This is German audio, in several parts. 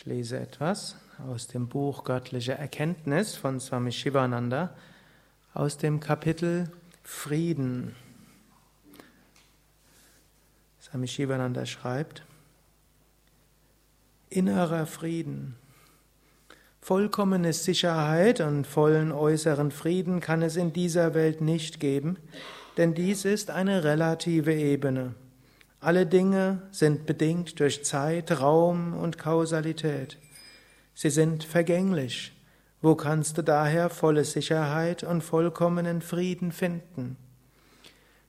Ich lese etwas aus dem Buch Göttliche Erkenntnis von Swami Shivananda aus dem Kapitel Frieden. Swami Shivananda schreibt, Innerer Frieden. Vollkommene Sicherheit und vollen äußeren Frieden kann es in dieser Welt nicht geben, denn dies ist eine relative Ebene. Alle Dinge sind bedingt durch Zeit, Raum und Kausalität. Sie sind vergänglich. Wo kannst du daher volle Sicherheit und vollkommenen Frieden finden?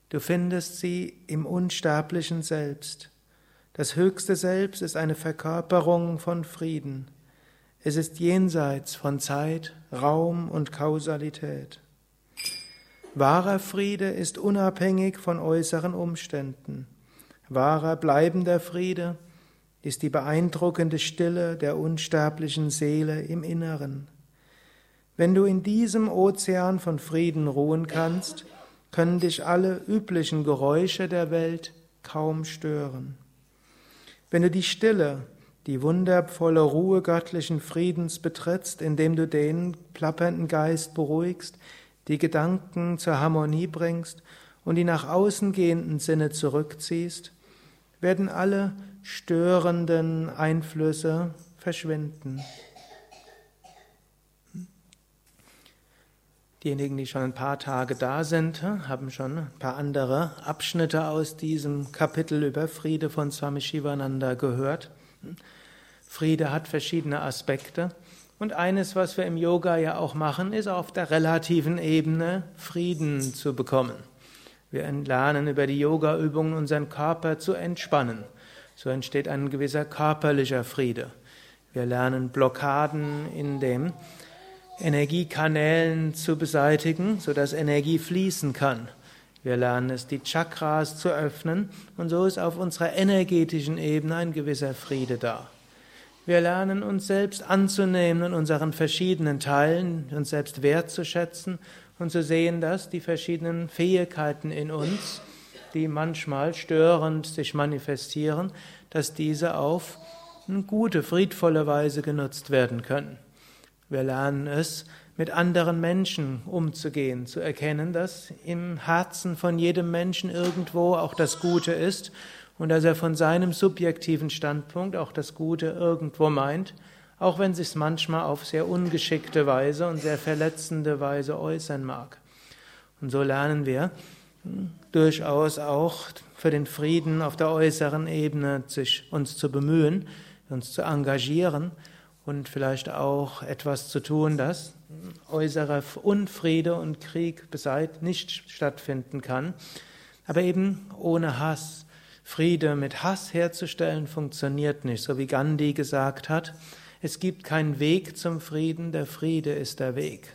Du findest sie im unsterblichen Selbst. Das höchste Selbst ist eine Verkörperung von Frieden. Es ist jenseits von Zeit, Raum und Kausalität. Wahrer Friede ist unabhängig von äußeren Umständen. Wahrer bleibender Friede ist die beeindruckende Stille der unsterblichen Seele im Inneren. Wenn du in diesem Ozean von Frieden ruhen kannst, können dich alle üblichen Geräusche der Welt kaum stören. Wenn du die Stille, die wundervolle Ruhe göttlichen Friedens betrittst, indem du den plappernden Geist beruhigst, die Gedanken zur Harmonie bringst und die nach außen gehenden Sinne zurückziehst, werden alle störenden Einflüsse verschwinden. Diejenigen, die schon ein paar Tage da sind, haben schon ein paar andere Abschnitte aus diesem Kapitel über Friede von Swami Shivananda gehört. Friede hat verschiedene Aspekte. Und eines, was wir im Yoga ja auch machen, ist auf der relativen Ebene Frieden zu bekommen. Wir lernen über die Yoga-Übungen unseren Körper zu entspannen. So entsteht ein gewisser körperlicher Friede. Wir lernen Blockaden in den Energiekanälen zu beseitigen, sodass Energie fließen kann. Wir lernen es, die Chakras zu öffnen und so ist auf unserer energetischen Ebene ein gewisser Friede da. Wir lernen uns selbst anzunehmen in unseren verschiedenen Teilen, uns selbst wertzuschätzen und zu sehen, dass die verschiedenen Fähigkeiten in uns, die manchmal störend sich manifestieren, dass diese auf eine gute, friedvolle Weise genutzt werden können. Wir lernen es, mit anderen Menschen umzugehen, zu erkennen, dass im Herzen von jedem Menschen irgendwo auch das Gute ist und dass er von seinem subjektiven Standpunkt auch das Gute irgendwo meint auch wenn sich manchmal auf sehr ungeschickte Weise und sehr verletzende Weise äußern mag. Und so lernen wir hm, durchaus auch für den Frieden auf der äußeren Ebene sich uns zu bemühen, uns zu engagieren und vielleicht auch etwas zu tun, dass äußerer Unfriede und Krieg beseit nicht stattfinden kann, aber eben ohne Hass. Friede mit Hass herzustellen funktioniert nicht, so wie Gandhi gesagt hat, es gibt keinen Weg zum Frieden, der Friede ist der Weg.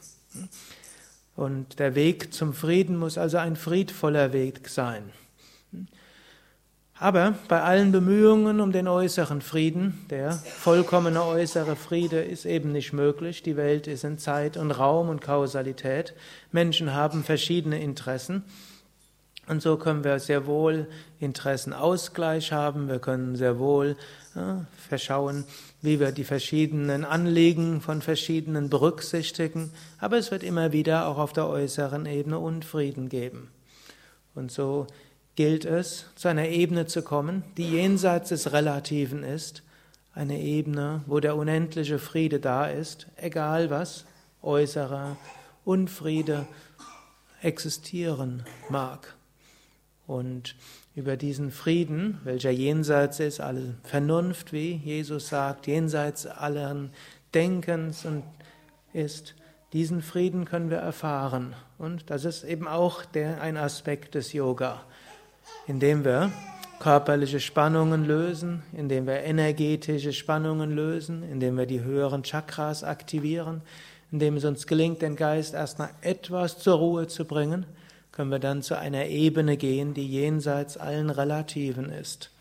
Und der Weg zum Frieden muss also ein friedvoller Weg sein. Aber bei allen Bemühungen um den äußeren Frieden, der vollkommene äußere Friede ist eben nicht möglich. Die Welt ist in Zeit und Raum und Kausalität. Menschen haben verschiedene Interessen. Und so können wir sehr wohl Interessenausgleich haben. Wir können sehr wohl ja, verschauen, wie wir die verschiedenen Anliegen von verschiedenen berücksichtigen, aber es wird immer wieder auch auf der äußeren Ebene Unfrieden geben. Und so gilt es, zu einer Ebene zu kommen, die jenseits des Relativen ist, eine Ebene, wo der unendliche Friede da ist, egal was äußerer Unfriede existieren mag. Und über diesen Frieden, welcher jenseits ist, alle Vernunft, wie Jesus sagt, jenseits allen Denkens und ist, diesen Frieden können wir erfahren. Und das ist eben auch der, ein Aspekt des Yoga, indem wir körperliche Spannungen lösen, indem wir energetische Spannungen lösen, indem wir die höheren Chakras aktivieren, indem es uns gelingt, den Geist erstmal etwas zur Ruhe zu bringen können wir dann zu einer Ebene gehen, die jenseits allen Relativen ist.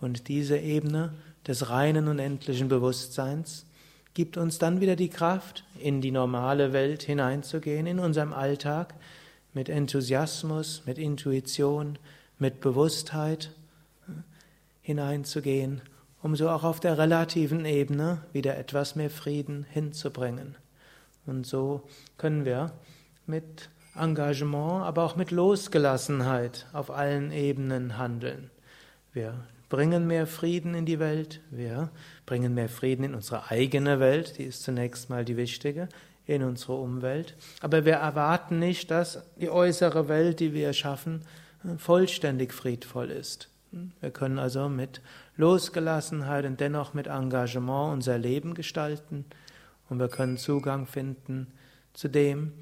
Und diese Ebene des reinen und endlichen Bewusstseins gibt uns dann wieder die Kraft, in die normale Welt hineinzugehen, in unserem Alltag, mit Enthusiasmus, mit Intuition, mit Bewusstheit hineinzugehen um so auch auf der relativen Ebene wieder etwas mehr Frieden hinzubringen. Und so können wir mit Engagement, aber auch mit Losgelassenheit auf allen Ebenen handeln. Wir bringen mehr Frieden in die Welt, wir bringen mehr Frieden in unsere eigene Welt, die ist zunächst mal die wichtige, in unsere Umwelt. Aber wir erwarten nicht, dass die äußere Welt, die wir schaffen, vollständig friedvoll ist. Wir können also mit Losgelassenheit und dennoch mit Engagement unser Leben gestalten und wir können Zugang finden zu dem,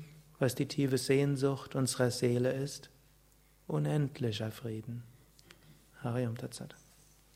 was die tiefe Sehnsucht unserer Seele ist, unendlicher Frieden. Hariam Tatsat.